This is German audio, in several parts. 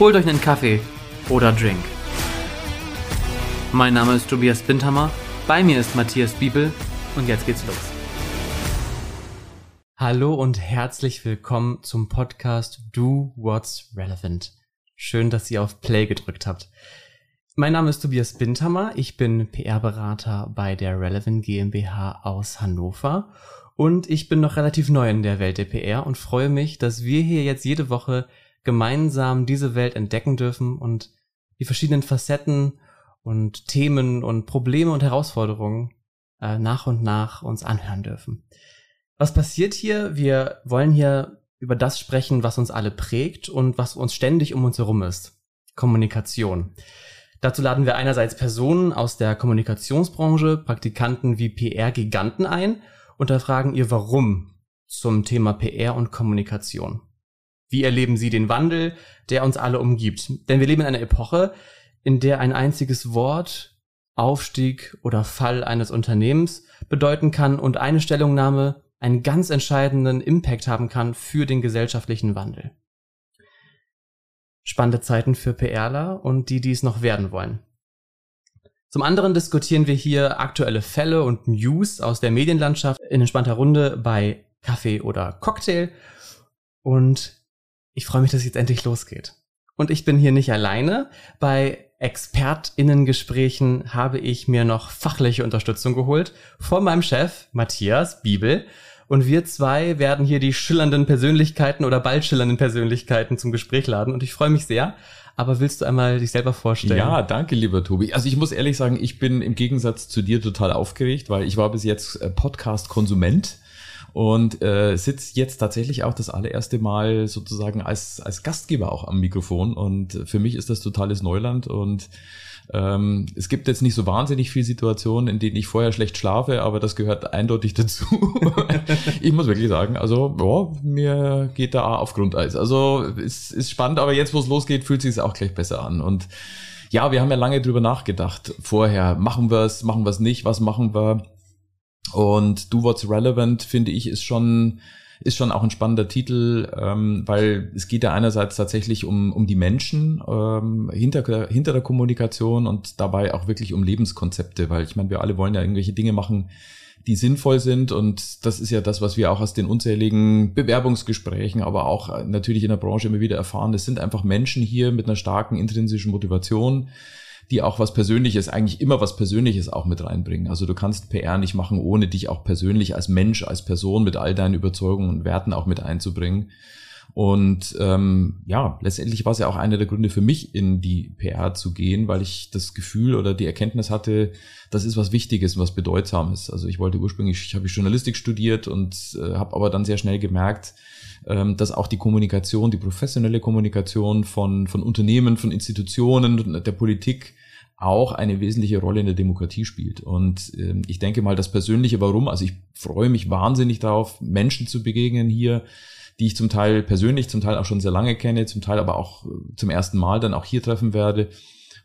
Holt euch einen Kaffee oder Drink. Mein Name ist Tobias Bindhammer, bei mir ist Matthias Biebel und jetzt geht's los. Hallo und herzlich willkommen zum Podcast Do What's Relevant. Schön, dass ihr auf Play gedrückt habt. Mein Name ist Tobias Bindhammer, ich bin PR-Berater bei der Relevant GmbH aus Hannover und ich bin noch relativ neu in der Welt der PR und freue mich, dass wir hier jetzt jede Woche gemeinsam diese Welt entdecken dürfen und die verschiedenen Facetten und Themen und Probleme und Herausforderungen äh, nach und nach uns anhören dürfen. Was passiert hier? Wir wollen hier über das sprechen, was uns alle prägt und was uns ständig um uns herum ist. Kommunikation. Dazu laden wir einerseits Personen aus der Kommunikationsbranche, Praktikanten wie PR-Giganten ein und erfragen ihr Warum zum Thema PR und Kommunikation. Wie erleben Sie den Wandel, der uns alle umgibt? Denn wir leben in einer Epoche, in der ein einziges Wort, Aufstieg oder Fall eines Unternehmens bedeuten kann und eine Stellungnahme einen ganz entscheidenden Impact haben kann für den gesellschaftlichen Wandel. Spannende Zeiten für PRler und die, die es noch werden wollen. Zum anderen diskutieren wir hier aktuelle Fälle und News aus der Medienlandschaft in entspannter Runde bei Kaffee oder Cocktail und ich freue mich, dass es jetzt endlich losgeht. Und ich bin hier nicht alleine. Bei ExpertInnen-Gesprächen habe ich mir noch fachliche Unterstützung geholt von meinem Chef Matthias Bibel. Und wir zwei werden hier die schillernden Persönlichkeiten oder bald schillernden Persönlichkeiten zum Gespräch laden. Und ich freue mich sehr. Aber willst du einmal dich selber vorstellen? Ja, danke, lieber Tobi. Also ich muss ehrlich sagen, ich bin im Gegensatz zu dir total aufgeregt, weil ich war bis jetzt äh, Podcast-Konsument und äh, sitze jetzt tatsächlich auch das allererste Mal sozusagen als, als Gastgeber auch am Mikrofon und für mich ist das totales Neuland und ähm, es gibt jetzt nicht so wahnsinnig viele Situationen, in denen ich vorher schlecht schlafe, aber das gehört eindeutig dazu. ich muss wirklich sagen, also boah, mir geht da auf Grundeis. Also es ist spannend, aber jetzt, wo es losgeht, fühlt sich es auch gleich besser an. Und ja, wir haben ja lange drüber nachgedacht vorher. Machen wir es, machen wir es nicht, was machen wir? Und Do What's Relevant, finde ich, ist schon, ist schon auch ein spannender Titel, ähm, weil es geht ja einerseits tatsächlich um, um die Menschen ähm, hinter, hinter der Kommunikation und dabei auch wirklich um Lebenskonzepte, weil ich meine, wir alle wollen ja irgendwelche Dinge machen, die sinnvoll sind und das ist ja das, was wir auch aus den unzähligen Bewerbungsgesprächen, aber auch natürlich in der Branche immer wieder erfahren. Es sind einfach Menschen hier mit einer starken intrinsischen Motivation, die auch was Persönliches, eigentlich immer was Persönliches auch mit reinbringen. Also du kannst PR nicht machen, ohne dich auch persönlich als Mensch, als Person mit all deinen Überzeugungen und Werten auch mit einzubringen. Und ähm, ja, letztendlich war es ja auch einer der Gründe für mich, in die PR zu gehen, weil ich das Gefühl oder die Erkenntnis hatte, das ist was Wichtiges, was Bedeutsames. Also ich wollte ursprünglich, ich habe Journalistik studiert und äh, habe aber dann sehr schnell gemerkt, ähm, dass auch die Kommunikation, die professionelle Kommunikation von, von Unternehmen, von Institutionen, der Politik auch eine wesentliche Rolle in der Demokratie spielt. Und ähm, ich denke mal, das Persönliche Warum, also ich freue mich wahnsinnig darauf, Menschen zu begegnen hier, die ich zum Teil persönlich, zum Teil auch schon sehr lange kenne, zum Teil aber auch äh, zum ersten Mal dann auch hier treffen werde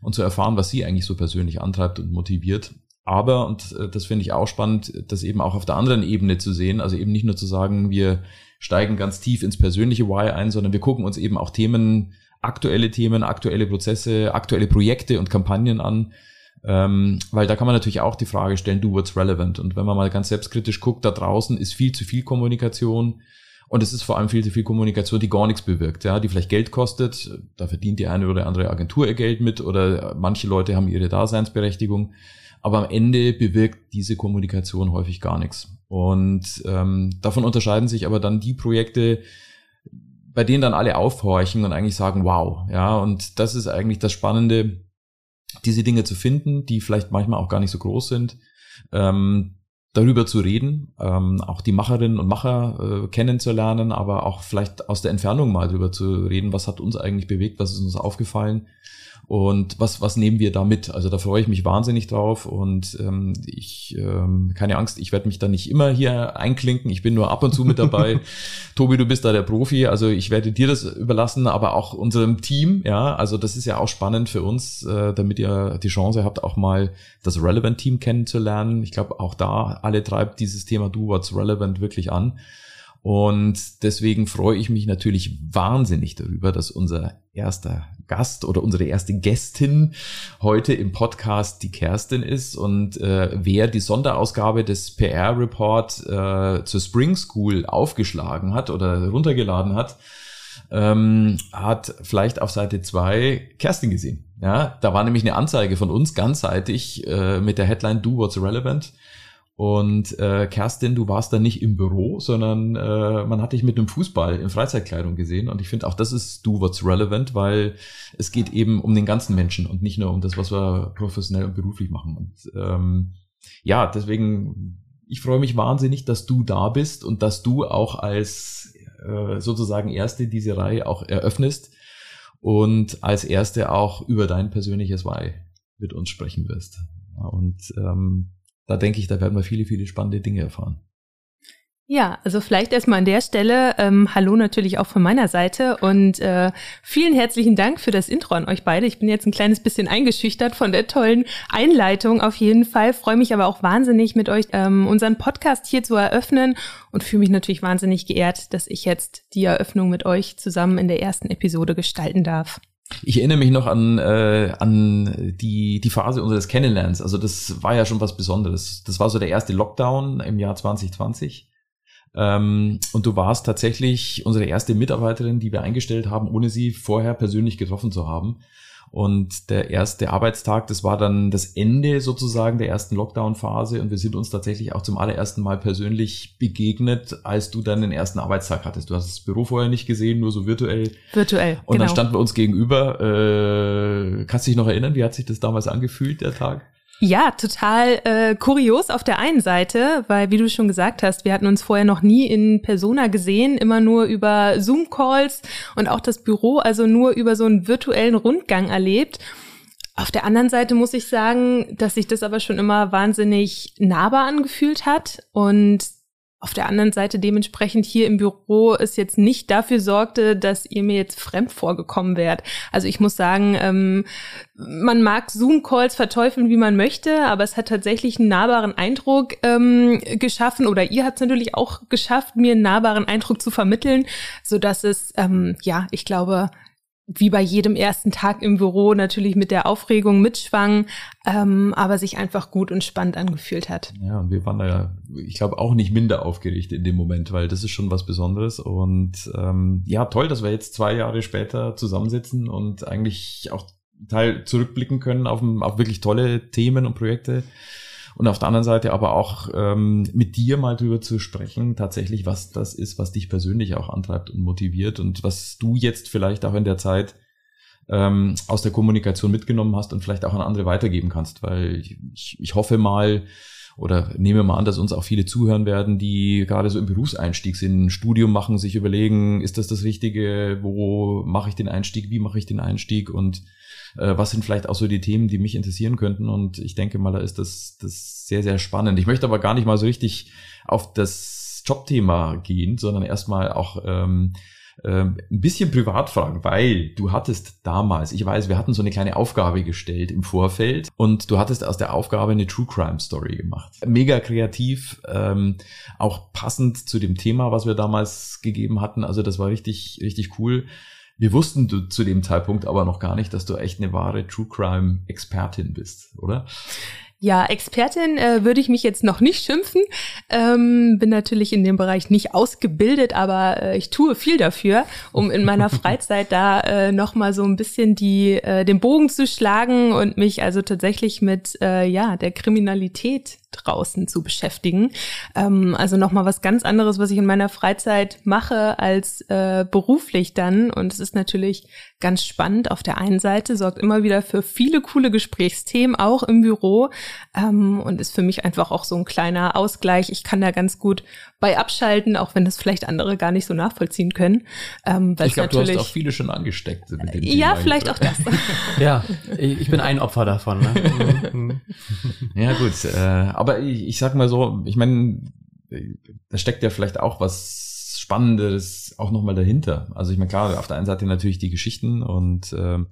und zu erfahren, was sie eigentlich so persönlich antreibt und motiviert. Aber, und äh, das finde ich auch spannend, das eben auch auf der anderen Ebene zu sehen, also eben nicht nur zu sagen, wir steigen ganz tief ins persönliche Why ein, sondern wir gucken uns eben auch Themen aktuelle Themen, aktuelle Prozesse, aktuelle Projekte und Kampagnen an. Ähm, weil da kann man natürlich auch die Frage stellen, do what's relevant. Und wenn man mal ganz selbstkritisch guckt, da draußen ist viel zu viel Kommunikation. Und es ist vor allem viel zu viel Kommunikation, die gar nichts bewirkt, ja, die vielleicht Geld kostet. Da verdient die eine oder andere Agentur ihr Geld mit oder manche Leute haben ihre Daseinsberechtigung. Aber am Ende bewirkt diese Kommunikation häufig gar nichts. Und ähm, davon unterscheiden sich aber dann die Projekte, bei denen dann alle aufhorchen und eigentlich sagen, wow, ja, und das ist eigentlich das Spannende, diese Dinge zu finden, die vielleicht manchmal auch gar nicht so groß sind, ähm, darüber zu reden, ähm, auch die Macherinnen und Macher äh, kennenzulernen, aber auch vielleicht aus der Entfernung mal darüber zu reden, was hat uns eigentlich bewegt, was ist uns aufgefallen und was, was nehmen wir da mit? Also da freue ich mich wahnsinnig drauf und ähm, ich, ähm, keine Angst, ich werde mich da nicht immer hier einklinken. Ich bin nur ab und zu mit dabei. Tobi, du bist da der Profi, also ich werde dir das überlassen, aber auch unserem Team, ja, also das ist ja auch spannend für uns, äh, damit ihr die Chance habt, auch mal das Relevant Team kennenzulernen. Ich glaube, auch da alle treibt dieses Thema Do What's Relevant wirklich an. Und deswegen freue ich mich natürlich wahnsinnig darüber, dass unser erster Gast oder unsere erste Gästin heute im Podcast die Kerstin ist. Und äh, wer die Sonderausgabe des PR-Report äh, zur Spring School aufgeschlagen hat oder runtergeladen hat, ähm, hat vielleicht auf Seite zwei Kerstin gesehen. Ja, da war nämlich eine Anzeige von uns ganzseitig äh, mit der Headline Do What's Relevant. Und äh, Kerstin, du warst da nicht im Büro, sondern äh, man hat dich mit einem Fußball in Freizeitkleidung gesehen. Und ich finde auch das ist du what's relevant, weil es geht eben um den ganzen Menschen und nicht nur um das, was wir professionell und beruflich machen. Und ähm, ja, deswegen, ich freue mich wahnsinnig, dass du da bist und dass du auch als äh, sozusagen Erste diese Reihe auch eröffnest und als Erste auch über dein persönliches Why mit uns sprechen wirst. Und ähm, da denke ich, da werden wir viele, viele spannende Dinge erfahren. Ja, also vielleicht erstmal an der Stelle ähm, Hallo natürlich auch von meiner Seite und äh, vielen herzlichen Dank für das Intro an euch beide. Ich bin jetzt ein kleines bisschen eingeschüchtert von der tollen Einleitung auf jeden Fall, freue mich aber auch wahnsinnig mit euch ähm, unseren Podcast hier zu eröffnen und fühle mich natürlich wahnsinnig geehrt, dass ich jetzt die Eröffnung mit euch zusammen in der ersten Episode gestalten darf. Ich erinnere mich noch an, äh, an die, die Phase unseres Kennenlernens. Also das war ja schon was Besonderes. Das war so der erste Lockdown im Jahr 2020. Ähm, und du warst tatsächlich unsere erste Mitarbeiterin, die wir eingestellt haben, ohne sie vorher persönlich getroffen zu haben. Und der erste Arbeitstag, das war dann das Ende sozusagen der ersten Lockdown-Phase. Und wir sind uns tatsächlich auch zum allerersten Mal persönlich begegnet, als du dann den ersten Arbeitstag hattest. Du hast das Büro vorher nicht gesehen, nur so virtuell. Virtuell. Und genau. dann standen wir uns gegenüber. Äh, kannst du dich noch erinnern, wie hat sich das damals angefühlt, der Tag? Ja, total äh, kurios auf der einen Seite, weil wie du schon gesagt hast, wir hatten uns vorher noch nie in Persona gesehen, immer nur über Zoom-Calls und auch das Büro, also nur über so einen virtuellen Rundgang erlebt. Auf der anderen Seite muss ich sagen, dass sich das aber schon immer wahnsinnig nahbar angefühlt hat und auf der anderen Seite dementsprechend hier im Büro es jetzt nicht dafür sorgte, dass ihr mir jetzt fremd vorgekommen wärt. Also ich muss sagen, ähm, man mag Zoom-Calls verteufeln, wie man möchte, aber es hat tatsächlich einen nahbaren Eindruck ähm, geschaffen oder ihr habt es natürlich auch geschafft, mir einen nahbaren Eindruck zu vermitteln, so dass es, ähm, ja, ich glaube, wie bei jedem ersten Tag im Büro natürlich mit der Aufregung mitschwang, ähm, aber sich einfach gut und spannend angefühlt hat. Ja, und wir waren da ja, ich glaube, auch nicht minder aufgeregt in dem Moment, weil das ist schon was Besonderes. Und ähm, ja, toll, dass wir jetzt zwei Jahre später zusammensitzen und eigentlich auch Teil zurückblicken können auf, auf wirklich tolle Themen und Projekte und auf der anderen Seite aber auch ähm, mit dir mal drüber zu sprechen, tatsächlich, was das ist, was dich persönlich auch antreibt und motiviert und was du jetzt vielleicht auch in der Zeit ähm, aus der Kommunikation mitgenommen hast und vielleicht auch an andere weitergeben kannst, weil ich, ich hoffe mal, oder nehme mal an, dass uns auch viele zuhören werden, die gerade so im Berufseinstieg sind, ein Studium machen, sich überlegen, ist das das Richtige, wo mache ich den Einstieg, wie mache ich den Einstieg? Und äh, was sind vielleicht auch so die Themen, die mich interessieren könnten. Und ich denke mal, da ist das, das sehr, sehr spannend. Ich möchte aber gar nicht mal so richtig auf das Jobthema gehen, sondern erstmal auch ähm, ähm, ein bisschen privat fragen, weil du hattest damals, ich weiß, wir hatten so eine kleine Aufgabe gestellt im Vorfeld und du hattest aus der Aufgabe eine True Crime Story gemacht. Mega kreativ, ähm, auch passend zu dem Thema, was wir damals gegeben hatten. Also das war richtig, richtig cool. Wir wussten du zu dem Zeitpunkt aber noch gar nicht, dass du echt eine wahre True Crime Expertin bist, oder? Ja, Expertin äh, würde ich mich jetzt noch nicht schimpfen. Ähm, bin natürlich in dem Bereich nicht ausgebildet, aber äh, ich tue viel dafür, um in meiner Freizeit da äh, noch mal so ein bisschen die äh, den Bogen zu schlagen und mich also tatsächlich mit äh, ja der Kriminalität draußen zu beschäftigen. Ähm, also nochmal was ganz anderes, was ich in meiner Freizeit mache als äh, beruflich dann. Und es ist natürlich ganz spannend. Auf der einen Seite sorgt immer wieder für viele coole Gesprächsthemen, auch im Büro. Ähm, und ist für mich einfach auch so ein kleiner Ausgleich. Ich kann da ganz gut bei abschalten, auch wenn das vielleicht andere gar nicht so nachvollziehen können. Ähm, ich glaube, du hast auch viele schon angesteckt. Mit dem ja, vielleicht auch das. ja, ich bin ein Opfer davon. Ne? ja, gut. Äh, aber ich, ich sag mal so, ich meine, da steckt ja vielleicht auch was Spannendes auch nochmal dahinter. Also ich meine, klar, auf der einen Seite natürlich die Geschichten und ähm,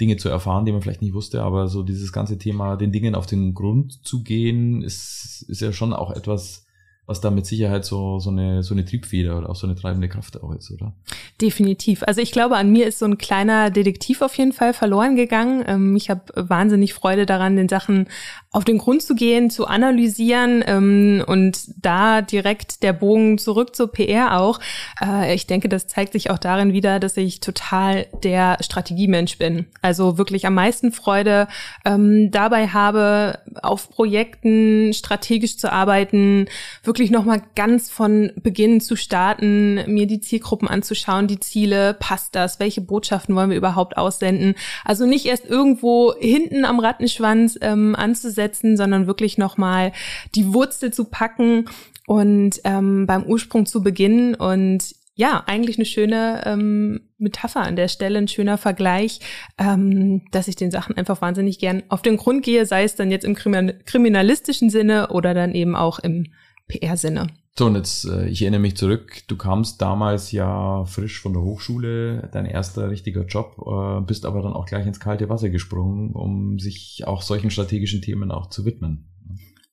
Dinge zu erfahren, die man vielleicht nicht wusste, aber so dieses ganze Thema, den Dingen auf den Grund zu gehen, ist, ist ja schon auch etwas, was da mit Sicherheit so, so, eine, so eine Triebfeder oder auch so eine treibende Kraft auch ist, oder? Definitiv. Also ich glaube, an mir ist so ein kleiner Detektiv auf jeden Fall verloren gegangen. Ähm, ich habe wahnsinnig Freude daran, den Sachen auf den Grund zu gehen, zu analysieren ähm, und da direkt der Bogen zurück zur PR auch. Äh, ich denke, das zeigt sich auch darin wieder, dass ich total der Strategiemensch bin. Also wirklich am meisten Freude ähm, dabei habe, auf Projekten strategisch zu arbeiten, wirklich nochmal ganz von Beginn zu starten, mir die Zielgruppen anzuschauen, die Ziele, passt das, welche Botschaften wollen wir überhaupt aussenden. Also nicht erst irgendwo hinten am Rattenschwanz ähm, anzusetzen, setzen, sondern wirklich nochmal die Wurzel zu packen und ähm, beim Ursprung zu beginnen. Und ja, eigentlich eine schöne ähm, Metapher an der Stelle, ein schöner Vergleich, ähm, dass ich den Sachen einfach wahnsinnig gern auf den Grund gehe, sei es dann jetzt im kriminalistischen Sinne oder dann eben auch im PR-Sinne. So, und jetzt, äh, ich erinnere mich zurück, du kamst damals ja frisch von der Hochschule, dein erster richtiger Job, äh, bist aber dann auch gleich ins kalte Wasser gesprungen, um sich auch solchen strategischen Themen auch zu widmen.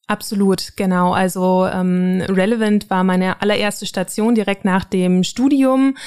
Absolut, genau. Also ähm, Relevant war meine allererste Station direkt nach dem Studium.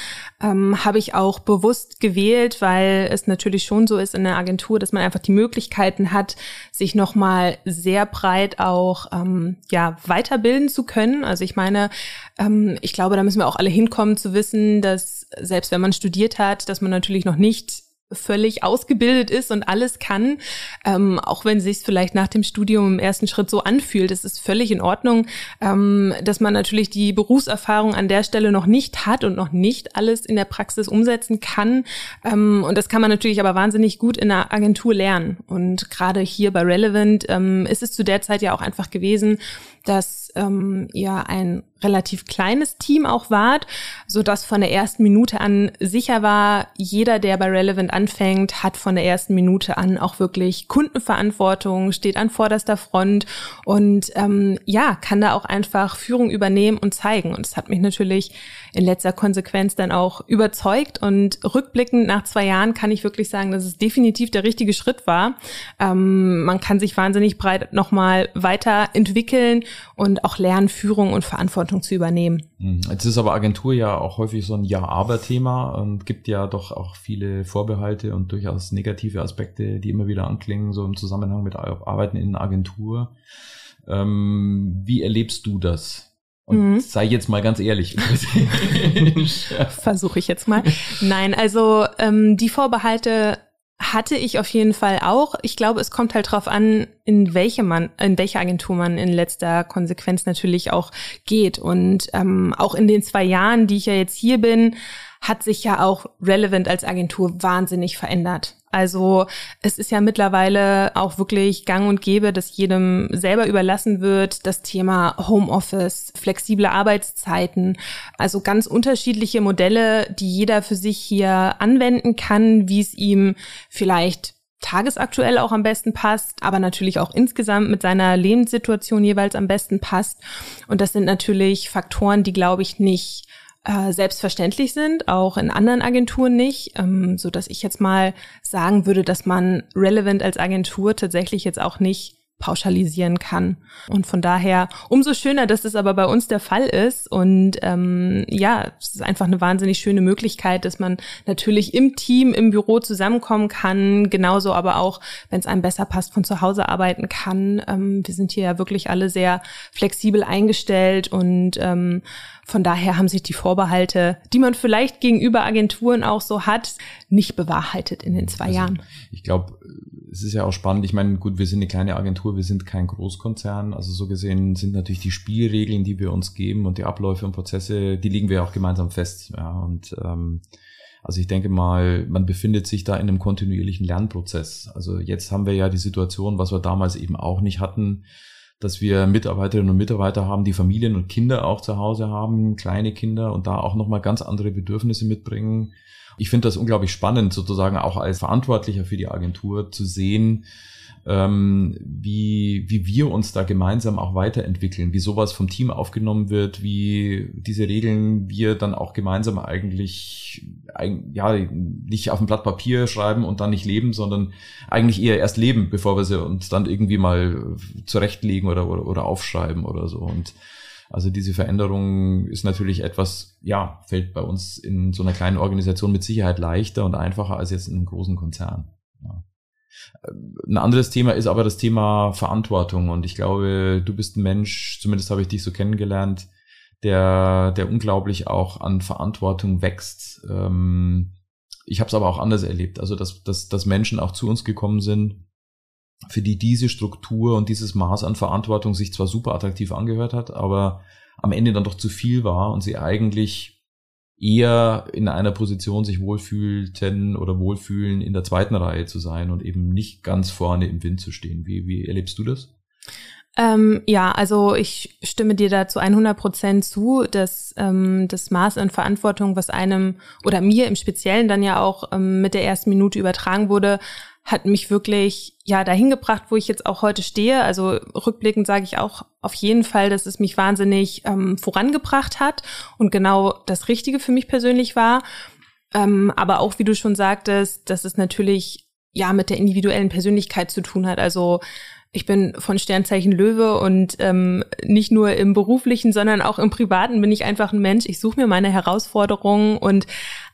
Ähm, Habe ich auch bewusst gewählt, weil es natürlich schon so ist in der Agentur, dass man einfach die Möglichkeiten hat, sich nochmal sehr breit auch ähm, ja weiterbilden zu können. Also ich meine, ähm, ich glaube, da müssen wir auch alle hinkommen zu wissen, dass selbst wenn man studiert hat, dass man natürlich noch nicht völlig ausgebildet ist und alles kann, ähm, auch wenn sich vielleicht nach dem Studium im ersten Schritt so anfühlt. Es ist völlig in Ordnung, ähm, dass man natürlich die Berufserfahrung an der Stelle noch nicht hat und noch nicht alles in der Praxis umsetzen kann. Ähm, und das kann man natürlich aber wahnsinnig gut in der Agentur lernen. Und gerade hier bei Relevant ähm, ist es zu der Zeit ja auch einfach gewesen, dass ähm, ihr ein relativ kleines Team auch wart, so dass von der ersten Minute an sicher war, jeder, der bei Relevant anfängt, hat von der ersten Minute an auch wirklich Kundenverantwortung, steht an vorderster Front und ähm, ja, kann da auch einfach Führung übernehmen und zeigen. Und es hat mich natürlich in letzter Konsequenz dann auch überzeugt und rückblickend nach zwei Jahren kann ich wirklich sagen, dass es definitiv der richtige Schritt war. Ähm, man kann sich wahnsinnig breit nochmal weiterentwickeln und auch lernen, Führung und Verantwortung zu übernehmen. Hm, jetzt ist aber Agentur ja auch häufig so ein Ja-Aber-Thema und gibt ja doch auch viele Vorbehalte und durchaus negative Aspekte, die immer wieder anklingen, so im Zusammenhang mit Arbeiten in einer Agentur. Ähm, wie erlebst du das? Und mhm. sei jetzt mal ganz ehrlich. Versuche ich jetzt mal. Nein, also ähm, die Vorbehalte hatte ich auf jeden Fall auch. Ich glaube, es kommt halt drauf an, in welche man, in welche Agentur man in letzter Konsequenz natürlich auch geht. Und ähm, auch in den zwei Jahren, die ich ja jetzt hier bin, hat sich ja auch Relevant als Agentur wahnsinnig verändert. Also es ist ja mittlerweile auch wirklich gang und gäbe, dass jedem selber überlassen wird, das Thema Homeoffice, flexible Arbeitszeiten, also ganz unterschiedliche Modelle, die jeder für sich hier anwenden kann, wie es ihm vielleicht tagesaktuell auch am besten passt, aber natürlich auch insgesamt mit seiner Lebenssituation jeweils am besten passt. Und das sind natürlich Faktoren, die, glaube ich, nicht äh, selbstverständlich sind, auch in anderen Agenturen nicht, ähm, so dass ich jetzt mal sagen würde, dass man relevant als Agentur tatsächlich jetzt auch nicht pauschalisieren kann. Und von daher umso schöner, dass es aber bei uns der Fall ist. Und ähm, ja, es ist einfach eine wahnsinnig schöne Möglichkeit, dass man natürlich im Team, im Büro zusammenkommen kann, genauso aber auch, wenn es einem besser passt, von zu Hause arbeiten kann. Ähm, wir sind hier ja wirklich alle sehr flexibel eingestellt und ähm, von daher haben sich die Vorbehalte, die man vielleicht gegenüber Agenturen auch so hat, nicht bewahrheitet in den zwei also, Jahren. Ich glaube, es ist ja auch spannend. Ich meine, gut, wir sind eine kleine Agentur wir sind kein Großkonzern. Also so gesehen sind natürlich die Spielregeln, die wir uns geben und die Abläufe und Prozesse, die liegen wir auch gemeinsam fest. Ja, und ähm, also ich denke mal, man befindet sich da in einem kontinuierlichen Lernprozess. Also jetzt haben wir ja die Situation, was wir damals eben auch nicht hatten, dass wir Mitarbeiterinnen und Mitarbeiter haben, die Familien und Kinder auch zu Hause haben, kleine Kinder und da auch nochmal ganz andere Bedürfnisse mitbringen. Ich finde das unglaublich spannend, sozusagen auch als Verantwortlicher für die Agentur zu sehen, ähm, wie, wie wir uns da gemeinsam auch weiterentwickeln, wie sowas vom Team aufgenommen wird, wie diese Regeln wir dann auch gemeinsam eigentlich, ja, nicht auf ein Blatt Papier schreiben und dann nicht leben, sondern eigentlich eher erst leben, bevor wir sie uns dann irgendwie mal zurechtlegen oder, oder, oder aufschreiben oder so. Und also diese Veränderung ist natürlich etwas, ja, fällt bei uns in so einer kleinen Organisation mit Sicherheit leichter und einfacher als jetzt in einem großen Konzern. Ein anderes Thema ist aber das Thema Verantwortung. Und ich glaube, du bist ein Mensch, zumindest habe ich dich so kennengelernt, der, der unglaublich auch an Verantwortung wächst. Ähm, ich habe es aber auch anders erlebt. Also, dass, dass, dass Menschen auch zu uns gekommen sind, für die diese Struktur und dieses Maß an Verantwortung sich zwar super attraktiv angehört hat, aber am Ende dann doch zu viel war und sie eigentlich eher in einer Position sich wohlfühlten oder wohlfühlen, in der zweiten Reihe zu sein und eben nicht ganz vorne im Wind zu stehen. Wie, wie erlebst du das? Ähm, ja, also ich stimme dir da zu 100 Prozent zu, dass ähm, das Maß an Verantwortung, was einem oder mir im Speziellen dann ja auch ähm, mit der ersten Minute übertragen wurde, hat mich wirklich ja dahin gebracht, wo ich jetzt auch heute stehe. Also rückblickend sage ich auch auf jeden Fall, dass es mich wahnsinnig ähm, vorangebracht hat und genau das Richtige für mich persönlich war. Ähm, aber auch, wie du schon sagtest, dass es natürlich ja mit der individuellen Persönlichkeit zu tun hat. Also ich bin von Sternzeichen Löwe und ähm, nicht nur im beruflichen, sondern auch im privaten bin ich einfach ein Mensch. Ich suche mir meine Herausforderungen und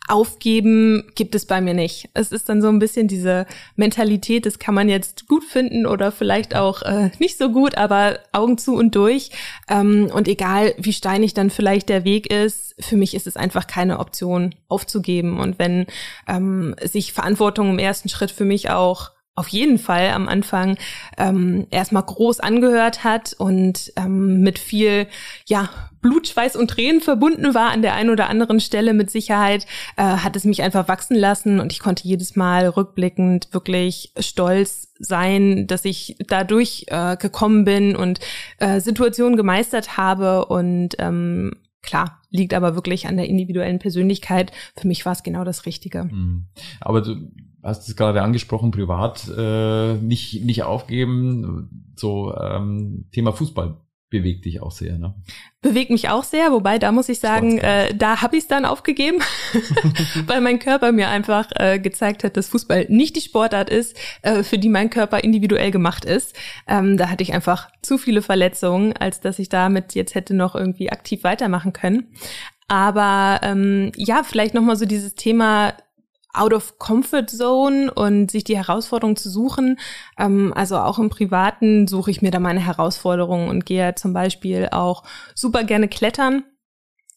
aufgeben gibt es bei mir nicht. Es ist dann so ein bisschen diese Mentalität, das kann man jetzt gut finden oder vielleicht auch äh, nicht so gut, aber Augen zu und durch. Ähm, und egal, wie steinig dann vielleicht der Weg ist, für mich ist es einfach keine Option aufzugeben. Und wenn ähm, sich Verantwortung im ersten Schritt für mich auch auf jeden Fall am Anfang ähm, erstmal groß angehört hat und ähm, mit viel ja Blut, Schweiß und Tränen verbunden war an der einen oder anderen Stelle mit Sicherheit, äh, hat es mich einfach wachsen lassen und ich konnte jedes Mal rückblickend wirklich stolz sein, dass ich dadurch äh, gekommen bin und äh, Situationen gemeistert habe und ähm, klar, liegt aber wirklich an der individuellen Persönlichkeit. Für mich war es genau das Richtige. Mhm. Aber du hast es gerade angesprochen, privat äh, nicht, nicht aufgeben. So ähm, Thema Fußball bewegt dich auch sehr, ne? Bewegt mich auch sehr, wobei da muss ich sagen, äh, da habe ich es dann aufgegeben, weil mein Körper mir einfach äh, gezeigt hat, dass Fußball nicht die Sportart ist, äh, für die mein Körper individuell gemacht ist. Ähm, da hatte ich einfach zu viele Verletzungen, als dass ich damit jetzt hätte noch irgendwie aktiv weitermachen können. Aber ähm, ja, vielleicht noch mal so dieses Thema out of comfort zone und sich die Herausforderung zu suchen. Ähm, also auch im Privaten suche ich mir da meine Herausforderungen und gehe zum Beispiel auch super gerne klettern,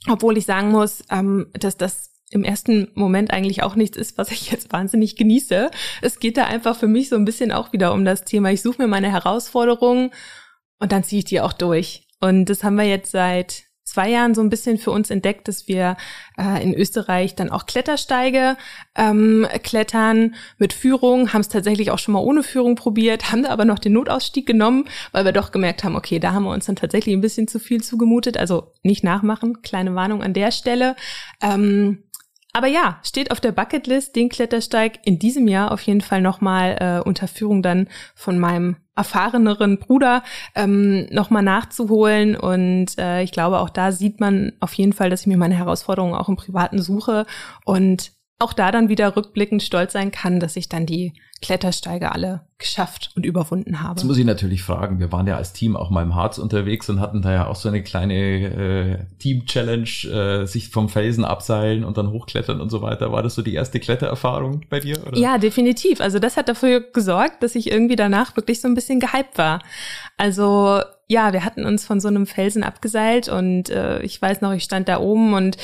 obwohl ich sagen muss, ähm, dass das im ersten Moment eigentlich auch nichts ist, was ich jetzt wahnsinnig genieße. Es geht da einfach für mich so ein bisschen auch wieder um das Thema. Ich suche mir meine Herausforderungen und dann ziehe ich die auch durch. Und das haben wir jetzt seit zwei Jahren so ein bisschen für uns entdeckt, dass wir äh, in Österreich dann auch Klettersteige ähm, klettern mit Führung, haben es tatsächlich auch schon mal ohne Führung probiert, haben da aber noch den Notausstieg genommen, weil wir doch gemerkt haben, okay, da haben wir uns dann tatsächlich ein bisschen zu viel zugemutet. Also nicht nachmachen, kleine Warnung an der Stelle. Ähm, aber ja, steht auf der Bucketlist, den Klettersteig in diesem Jahr auf jeden Fall nochmal äh, unter Führung dann von meinem erfahreneren Bruder ähm, nochmal nachzuholen. Und äh, ich glaube, auch da sieht man auf jeden Fall, dass ich mir meine Herausforderungen auch im Privaten suche und auch da dann wieder rückblickend stolz sein kann, dass ich dann die Klettersteige alle geschafft und überwunden habe. Jetzt muss ich natürlich fragen, wir waren ja als Team auch mal im Harz unterwegs und hatten da ja auch so eine kleine äh, Team-Challenge, äh, sich vom Felsen abseilen und dann hochklettern und so weiter. War das so die erste Klettererfahrung bei dir? Oder? Ja, definitiv. Also das hat dafür gesorgt, dass ich irgendwie danach wirklich so ein bisschen gehypt war. Also ja, wir hatten uns von so einem Felsen abgeseilt und äh, ich weiß noch, ich stand da oben und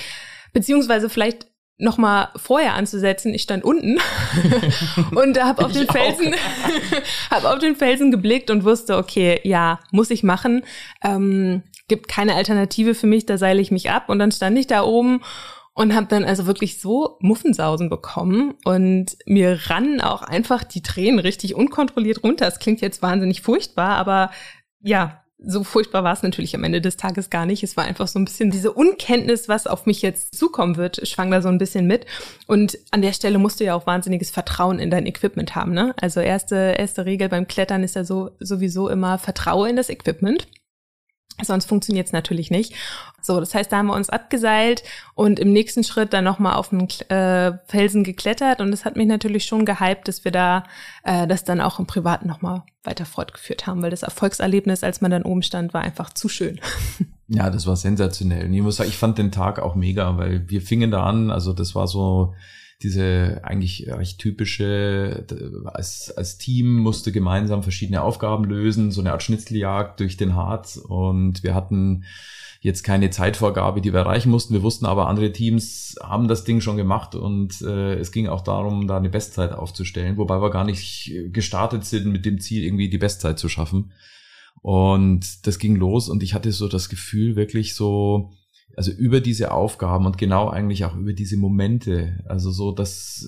beziehungsweise vielleicht nochmal vorher anzusetzen. Ich stand unten und habe auf den Felsen, habe auf den Felsen geblickt und wusste, okay, ja, muss ich machen. Ähm, gibt keine Alternative für mich, da seile ich mich ab. Und dann stand ich da oben und habe dann also wirklich so Muffensausen bekommen und mir rannen auch einfach die Tränen richtig unkontrolliert runter. Das klingt jetzt wahnsinnig furchtbar, aber ja, so furchtbar war es natürlich am Ende des Tages gar nicht. Es war einfach so ein bisschen diese Unkenntnis, was auf mich jetzt zukommen wird, schwang da so ein bisschen mit. Und an der Stelle musst du ja auch wahnsinniges Vertrauen in dein Equipment haben. Ne? Also erste, erste Regel beim Klettern ist ja so sowieso immer Vertraue in das Equipment. Sonst funktioniert es natürlich nicht. So, das heißt, da haben wir uns abgeseilt und im nächsten Schritt dann nochmal auf den äh, Felsen geklettert. Und das hat mich natürlich schon gehypt, dass wir da äh, das dann auch im Privaten nochmal weiter fortgeführt haben, weil das Erfolgserlebnis, als man dann oben stand, war einfach zu schön. Ja, das war sensationell. Und ich muss sagen, ich fand den Tag auch mega, weil wir fingen da an, also das war so diese eigentlich recht typische, als, als Team musste gemeinsam verschiedene Aufgaben lösen, so eine Art Schnitzeljagd durch den Harz und wir hatten jetzt keine Zeitvorgabe, die wir erreichen mussten. Wir wussten aber, andere Teams haben das Ding schon gemacht und äh, es ging auch darum, da eine Bestzeit aufzustellen, wobei wir gar nicht gestartet sind mit dem Ziel, irgendwie die Bestzeit zu schaffen. Und das ging los und ich hatte so das Gefühl, wirklich so, also über diese Aufgaben und genau eigentlich auch über diese Momente, also so, dass,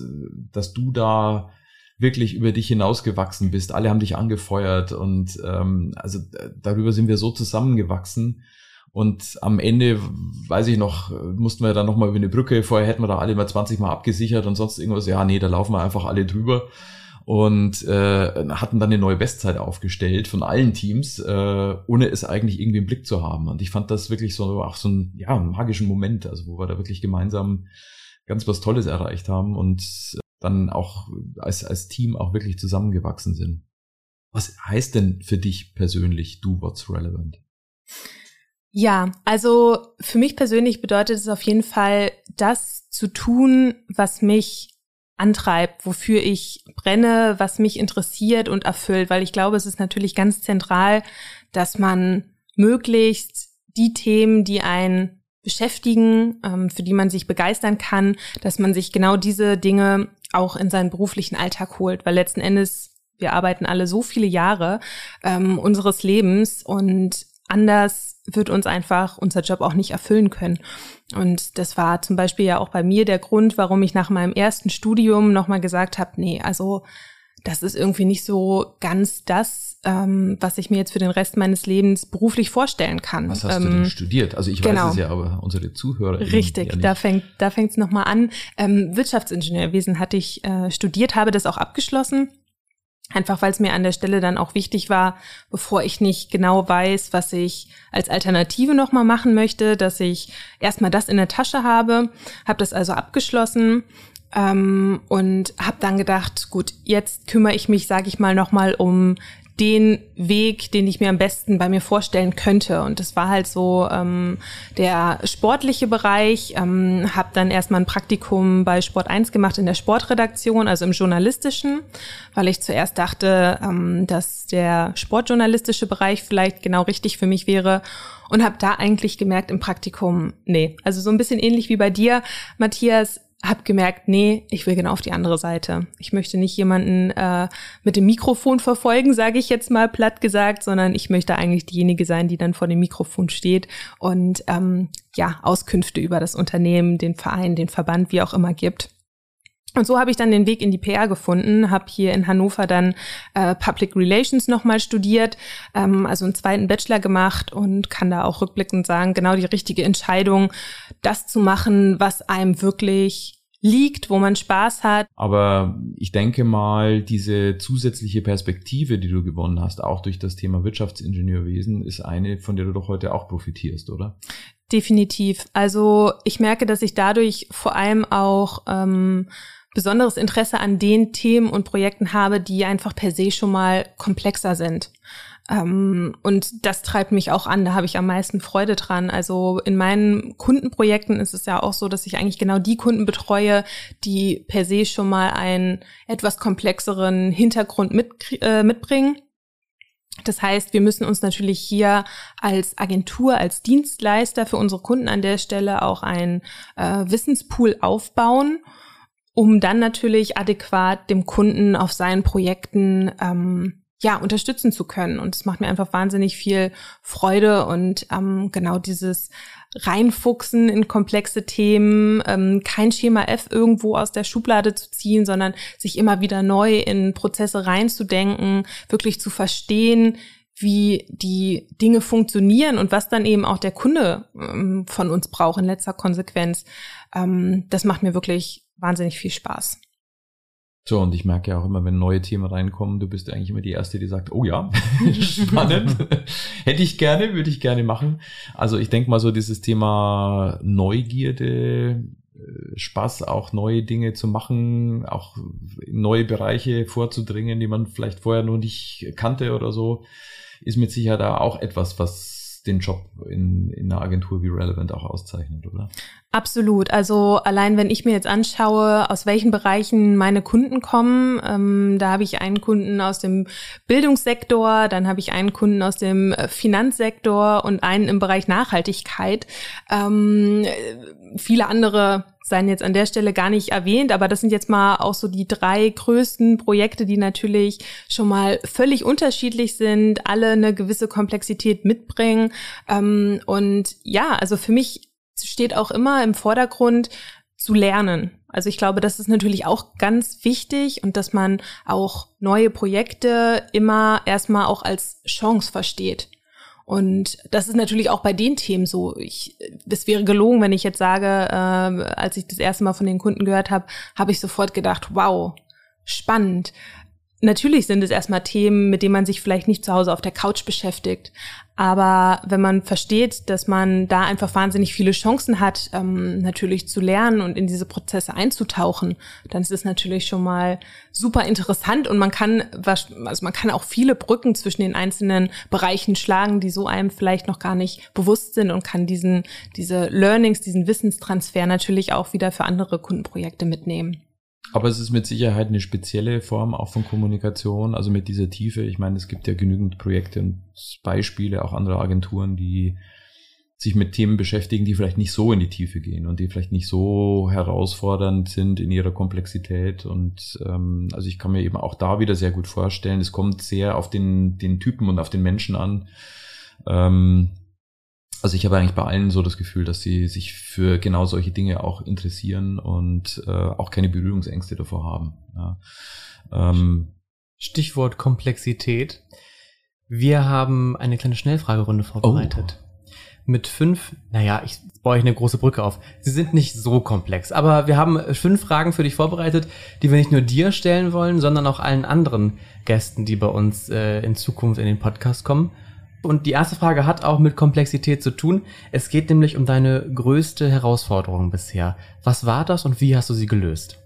dass du da wirklich über dich hinausgewachsen bist. Alle haben dich angefeuert und ähm, also darüber sind wir so zusammengewachsen. Und am Ende, weiß ich noch, mussten wir dann nochmal über eine Brücke, vorher hätten wir da alle mal 20 Mal abgesichert und sonst irgendwas. Ja, nee, da laufen wir einfach alle drüber und äh, hatten dann eine neue Bestzeit aufgestellt von allen Teams, äh, ohne es eigentlich irgendwie im Blick zu haben. Und ich fand das wirklich so auch so ein ja, magischen Moment, also wo wir da wirklich gemeinsam ganz was Tolles erreicht haben und dann auch als, als Team auch wirklich zusammengewachsen sind. Was heißt denn für dich persönlich Do What's Relevant? Ja, also für mich persönlich bedeutet es auf jeden Fall, das zu tun, was mich antreibt, wofür ich brenne, was mich interessiert und erfüllt, weil ich glaube, es ist natürlich ganz zentral, dass man möglichst die Themen, die einen beschäftigen, ähm, für die man sich begeistern kann, dass man sich genau diese Dinge auch in seinen beruflichen Alltag holt, weil letzten Endes wir arbeiten alle so viele Jahre ähm, unseres Lebens und anders wird uns einfach unser Job auch nicht erfüllen können. Und das war zum Beispiel ja auch bei mir der Grund, warum ich nach meinem ersten Studium nochmal gesagt habe, nee, also das ist irgendwie nicht so ganz das, ähm, was ich mir jetzt für den Rest meines Lebens beruflich vorstellen kann. Was hast ähm, du denn studiert? Also ich genau. weiß es ja, aber unsere Zuhörer. Richtig, ja da fängt da fängt es nochmal an. Ähm, Wirtschaftsingenieurwesen hatte ich äh, studiert, habe das auch abgeschlossen Einfach weil es mir an der Stelle dann auch wichtig war, bevor ich nicht genau weiß, was ich als Alternative nochmal machen möchte, dass ich erstmal das in der Tasche habe, habe das also abgeschlossen ähm, und habe dann gedacht, gut, jetzt kümmere ich mich, sage ich mal, nochmal um den Weg, den ich mir am besten bei mir vorstellen könnte. Und das war halt so ähm, der sportliche Bereich. Ähm, habe dann erstmal ein Praktikum bei Sport 1 gemacht in der Sportredaktion, also im journalistischen, weil ich zuerst dachte, ähm, dass der sportjournalistische Bereich vielleicht genau richtig für mich wäre. Und habe da eigentlich gemerkt im Praktikum, nee, also so ein bisschen ähnlich wie bei dir, Matthias, habe gemerkt, nee, ich will genau auf die andere Seite. Ich möchte nicht jemanden äh, mit dem Mikrofon verfolgen, sage ich jetzt mal platt gesagt, sondern ich möchte eigentlich diejenige sein, die dann vor dem Mikrofon steht und ähm, ja Auskünfte über das Unternehmen, den Verein, den Verband, wie auch immer gibt. Und so habe ich dann den Weg in die PR gefunden, habe hier in Hannover dann äh, Public Relations nochmal studiert, ähm, also einen zweiten Bachelor gemacht und kann da auch rückblickend sagen, genau die richtige Entscheidung, das zu machen, was einem wirklich liegt, wo man Spaß hat. Aber ich denke mal, diese zusätzliche Perspektive, die du gewonnen hast, auch durch das Thema Wirtschaftsingenieurwesen, ist eine, von der du doch heute auch profitierst, oder? Definitiv. Also ich merke, dass ich dadurch vor allem auch ähm, besonderes Interesse an den Themen und Projekten habe, die einfach per se schon mal komplexer sind. Ähm, und das treibt mich auch an, da habe ich am meisten Freude dran. Also in meinen Kundenprojekten ist es ja auch so, dass ich eigentlich genau die Kunden betreue, die per se schon mal einen etwas komplexeren Hintergrund mit, äh, mitbringen Das heißt, wir müssen uns natürlich hier als Agentur, als Dienstleister für unsere Kunden an der Stelle auch ein äh, Wissenspool aufbauen, um dann natürlich adäquat dem Kunden auf seinen Projekten ähm, ja unterstützen zu können. Und es macht mir einfach wahnsinnig viel Freude und ähm, genau dieses reinfuchsen in komplexe Themen, ähm, kein Schema F irgendwo aus der Schublade zu ziehen, sondern sich immer wieder neu in Prozesse reinzudenken, wirklich zu verstehen, wie die Dinge funktionieren und was dann eben auch der Kunde ähm, von uns braucht in letzter Konsequenz. Ähm, das macht mir wirklich wahnsinnig viel Spaß. So, und ich merke ja auch immer, wenn neue Themen reinkommen, du bist eigentlich immer die Erste, die sagt, oh ja, spannend, hätte ich gerne, würde ich gerne machen. Also ich denke mal so dieses Thema Neugierde, äh, Spaß, auch neue Dinge zu machen, auch neue Bereiche vorzudringen, die man vielleicht vorher noch nicht kannte oder so, ist mit Sicherheit auch etwas, was den Job in, in einer Agentur wie Relevant auch auszeichnet, oder? Absolut. Also allein wenn ich mir jetzt anschaue, aus welchen Bereichen meine Kunden kommen, ähm, da habe ich einen Kunden aus dem Bildungssektor, dann habe ich einen Kunden aus dem Finanzsektor und einen im Bereich Nachhaltigkeit. Ähm, viele andere seien jetzt an der Stelle gar nicht erwähnt, aber das sind jetzt mal auch so die drei größten Projekte, die natürlich schon mal völlig unterschiedlich sind, alle eine gewisse Komplexität mitbringen. Ähm, und ja, also für mich steht auch immer im Vordergrund zu lernen. Also ich glaube, das ist natürlich auch ganz wichtig und dass man auch neue Projekte immer erstmal auch als Chance versteht. Und das ist natürlich auch bei den Themen so. Ich, das wäre gelogen, wenn ich jetzt sage, äh, als ich das erste Mal von den Kunden gehört habe, habe ich sofort gedacht, wow, spannend. Natürlich sind es erstmal Themen, mit denen man sich vielleicht nicht zu Hause auf der Couch beschäftigt. Aber wenn man versteht, dass man da einfach wahnsinnig viele Chancen hat, ähm, natürlich zu lernen und in diese Prozesse einzutauchen, dann ist es natürlich schon mal super interessant und man kann, also man kann auch viele Brücken zwischen den einzelnen Bereichen schlagen, die so einem vielleicht noch gar nicht bewusst sind und kann diesen, diese Learnings, diesen Wissenstransfer natürlich auch wieder für andere Kundenprojekte mitnehmen. Aber es ist mit Sicherheit eine spezielle Form auch von Kommunikation, also mit dieser Tiefe. Ich meine, es gibt ja genügend Projekte und Beispiele, auch andere Agenturen, die sich mit Themen beschäftigen, die vielleicht nicht so in die Tiefe gehen und die vielleicht nicht so herausfordernd sind in ihrer Komplexität. Und ähm, also ich kann mir eben auch da wieder sehr gut vorstellen, es kommt sehr auf den, den Typen und auf den Menschen an. Ähm, also ich habe eigentlich bei allen so das Gefühl, dass sie sich für genau solche Dinge auch interessieren und äh, auch keine Berührungsängste davor haben. Ja. Ähm, Stichwort Komplexität. Wir haben eine kleine Schnellfragerunde vorbereitet. Oh. Mit fünf, naja, ich baue euch eine große Brücke auf. Sie sind nicht so komplex, aber wir haben fünf Fragen für dich vorbereitet, die wir nicht nur dir stellen wollen, sondern auch allen anderen Gästen, die bei uns äh, in Zukunft in den Podcast kommen. Und die erste Frage hat auch mit Komplexität zu tun. Es geht nämlich um deine größte Herausforderung bisher. Was war das und wie hast du sie gelöst?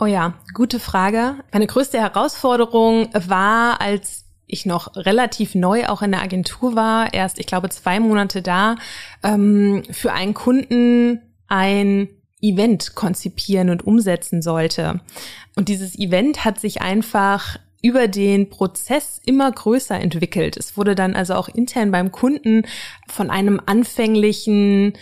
Oh ja, gute Frage. Meine größte Herausforderung war, als ich noch relativ neu auch in der Agentur war, erst, ich glaube, zwei Monate da, ähm, für einen Kunden ein Event konzipieren und umsetzen sollte. Und dieses Event hat sich einfach über den Prozess immer größer entwickelt. Es wurde dann also auch intern beim Kunden von einem anfänglichen,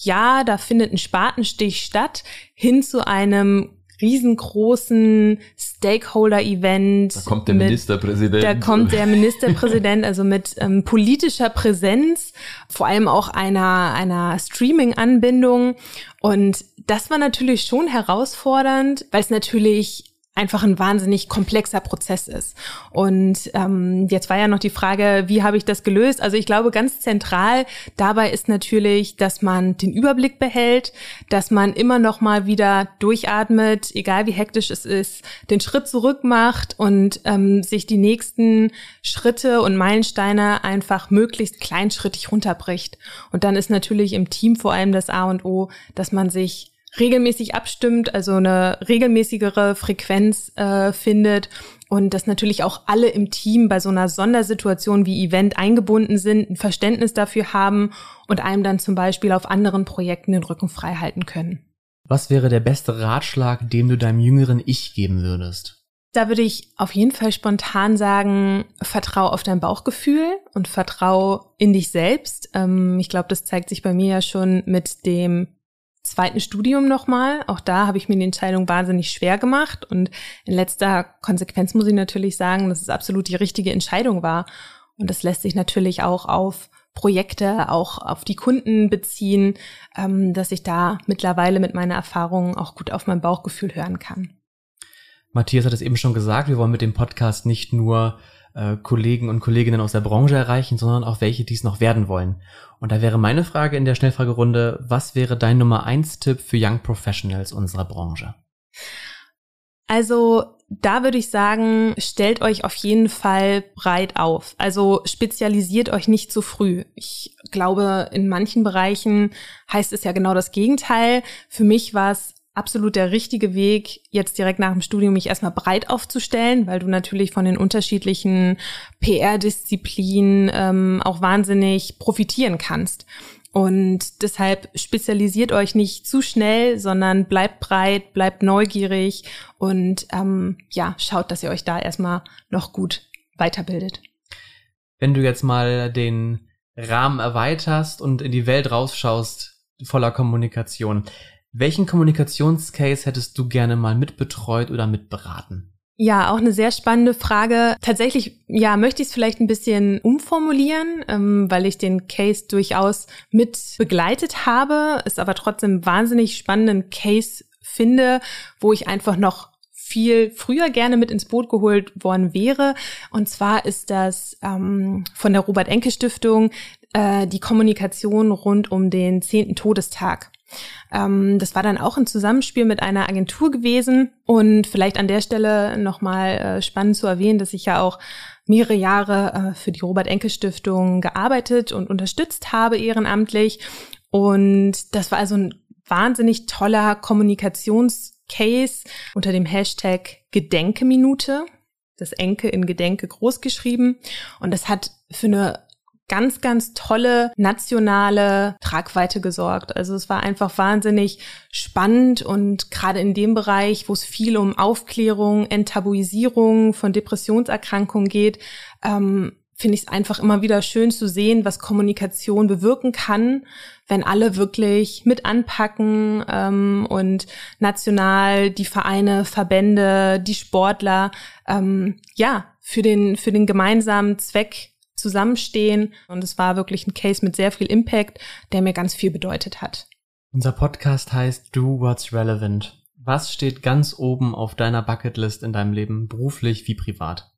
ja, da findet ein Spatenstich statt, hin zu einem riesengroßen Stakeholder-Event. Da kommt der mit, Ministerpräsident. Da kommt der Ministerpräsident, also mit ähm, politischer Präsenz, vor allem auch einer, einer Streaming-Anbindung. Und das war natürlich schon herausfordernd, weil es natürlich einfach ein wahnsinnig komplexer Prozess ist. Und ähm, jetzt war ja noch die Frage, wie habe ich das gelöst? Also ich glaube, ganz zentral dabei ist natürlich, dass man den Überblick behält, dass man immer noch mal wieder durchatmet, egal wie hektisch es ist, den Schritt zurück macht und ähm, sich die nächsten Schritte und Meilensteine einfach möglichst kleinschrittig runterbricht. Und dann ist natürlich im Team vor allem das A und O, dass man sich regelmäßig abstimmt, also eine regelmäßigere Frequenz äh, findet und dass natürlich auch alle im Team bei so einer Sondersituation wie Event eingebunden sind, ein Verständnis dafür haben und einem dann zum Beispiel auf anderen Projekten den Rücken frei halten können. Was wäre der beste Ratschlag, den du deinem jüngeren Ich geben würdest? Da würde ich auf jeden Fall spontan sagen, vertrau auf dein Bauchgefühl und vertrau in dich selbst. Ähm, ich glaube, das zeigt sich bei mir ja schon mit dem zweiten Studium nochmal. Auch da habe ich mir die Entscheidung wahnsinnig schwer gemacht. Und in letzter Konsequenz muss ich natürlich sagen, dass es absolut die richtige Entscheidung war. Und das lässt sich natürlich auch auf Projekte, auch auf die Kunden beziehen, ähm, dass ich da mittlerweile mit meiner Erfahrung auch gut auf mein Bauchgefühl hören kann. Matthias hat es eben schon gesagt, wir wollen mit dem Podcast nicht nur äh, Kollegen und Kolleginnen aus der Branche erreichen, sondern auch welche, die es noch werden wollen. Und da wäre meine Frage in der Schnellfragerunde, was wäre dein Nummer eins Tipp für Young Professionals unserer Branche? Also da würde ich sagen, stellt euch auf jeden Fall breit auf. Also spezialisiert euch nicht zu früh. Ich glaube, in manchen Bereichen heißt es ja genau das Gegenteil. Für mich war es absolut der richtige Weg, jetzt direkt nach dem Studium mich erstmal breit aufzustellen, weil du natürlich von den unterschiedlichen PR-Disziplinen ähm, auch wahnsinnig profitieren kannst. Und deshalb spezialisiert euch nicht zu schnell, sondern bleibt breit, bleibt neugierig und ähm, ja, schaut, dass ihr euch da erstmal noch gut weiterbildet. Wenn du jetzt mal den Rahmen erweiterst und in die Welt rausschaust, voller Kommunikation, welchen Kommunikationscase hättest du gerne mal mitbetreut oder mitberaten? Ja, auch eine sehr spannende Frage. Tatsächlich, ja, möchte ich es vielleicht ein bisschen umformulieren, ähm, weil ich den Case durchaus mit begleitet habe, es aber trotzdem wahnsinnig spannenden Case finde, wo ich einfach noch viel früher gerne mit ins Boot geholt worden wäre. Und zwar ist das ähm, von der Robert Enke Stiftung äh, die Kommunikation rund um den zehnten Todestag. Ähm, das war dann auch ein Zusammenspiel mit einer Agentur gewesen. Und vielleicht an der Stelle nochmal äh, spannend zu erwähnen, dass ich ja auch mehrere Jahre äh, für die Robert Enke Stiftung gearbeitet und unterstützt habe ehrenamtlich. Und das war also ein wahnsinnig toller Kommunikationscase unter dem Hashtag Gedenkeminute. Das Enke in Gedenke groß geschrieben. Und das hat für eine ganz, ganz tolle nationale Tragweite gesorgt. Also es war einfach wahnsinnig spannend und gerade in dem Bereich, wo es viel um Aufklärung, Enttabuisierung von Depressionserkrankungen geht, ähm, finde ich es einfach immer wieder schön zu sehen, was Kommunikation bewirken kann, wenn alle wirklich mit anpacken ähm, und national die Vereine, Verbände, die Sportler, ähm, ja, für den, für den gemeinsamen Zweck zusammenstehen. Und es war wirklich ein Case mit sehr viel Impact, der mir ganz viel bedeutet hat. Unser Podcast heißt Do What's Relevant. Was steht ganz oben auf deiner Bucketlist in deinem Leben, beruflich wie privat?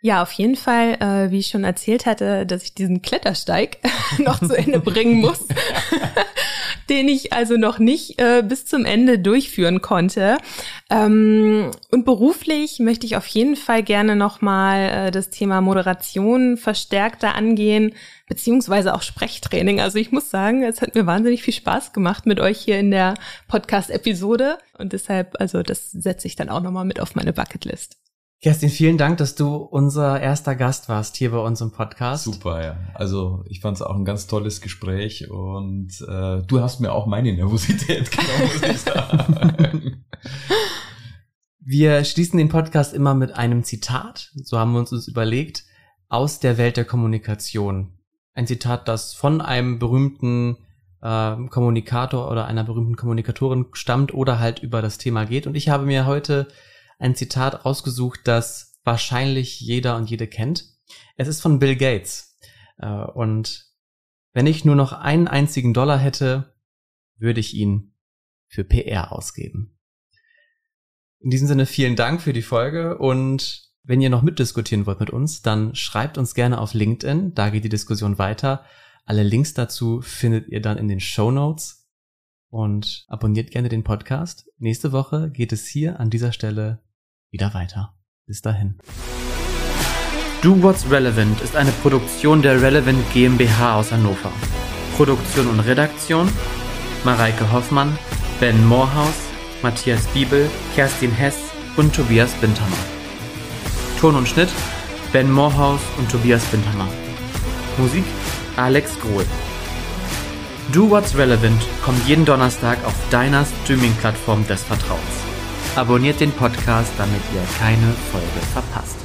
Ja, auf jeden Fall, äh, wie ich schon erzählt hatte, dass ich diesen Klettersteig noch zu Ende bringen muss. den ich also noch nicht äh, bis zum Ende durchführen konnte. Ähm, und beruflich möchte ich auf jeden Fall gerne nochmal äh, das Thema Moderation verstärkter angehen, beziehungsweise auch Sprechtraining. Also ich muss sagen, es hat mir wahnsinnig viel Spaß gemacht mit euch hier in der Podcast-Episode. Und deshalb, also das setze ich dann auch nochmal mit auf meine Bucketlist. Kerstin, vielen Dank, dass du unser erster Gast warst hier bei uns im Podcast. Super, ja. Also ich fand es auch ein ganz tolles Gespräch und äh, du hast mir auch meine Nervosität genommen, muss ich sagen. Wir schließen den Podcast immer mit einem Zitat, so haben wir uns das überlegt, aus der Welt der Kommunikation. Ein Zitat, das von einem berühmten äh, Kommunikator oder einer berühmten Kommunikatorin stammt oder halt über das Thema geht. Und ich habe mir heute ein Zitat rausgesucht, das wahrscheinlich jeder und jede kennt. Es ist von Bill Gates. Äh, und wenn ich nur noch einen einzigen Dollar hätte, würde ich ihn für PR ausgeben. In diesem Sinne vielen Dank für die Folge und wenn ihr noch mitdiskutieren wollt mit uns, dann schreibt uns gerne auf LinkedIn, da geht die Diskussion weiter. Alle Links dazu findet ihr dann in den Show Notes und abonniert gerne den Podcast. Nächste Woche geht es hier an dieser Stelle wieder weiter. Bis dahin. Do What's Relevant ist eine Produktion der Relevant GmbH aus Hannover. Produktion und Redaktion Mareike Hoffmann, Ben Moorhaus, Matthias Biebel, Kerstin Hess und Tobias Bintermann. Ton und Schnitt Ben Moorhaus und Tobias Bintermann. Musik Alex Grohl. Do What's Relevant kommt jeden Donnerstag auf deiner Streaming-Plattform des Vertrauens. Abonniert den Podcast, damit ihr keine Folge verpasst.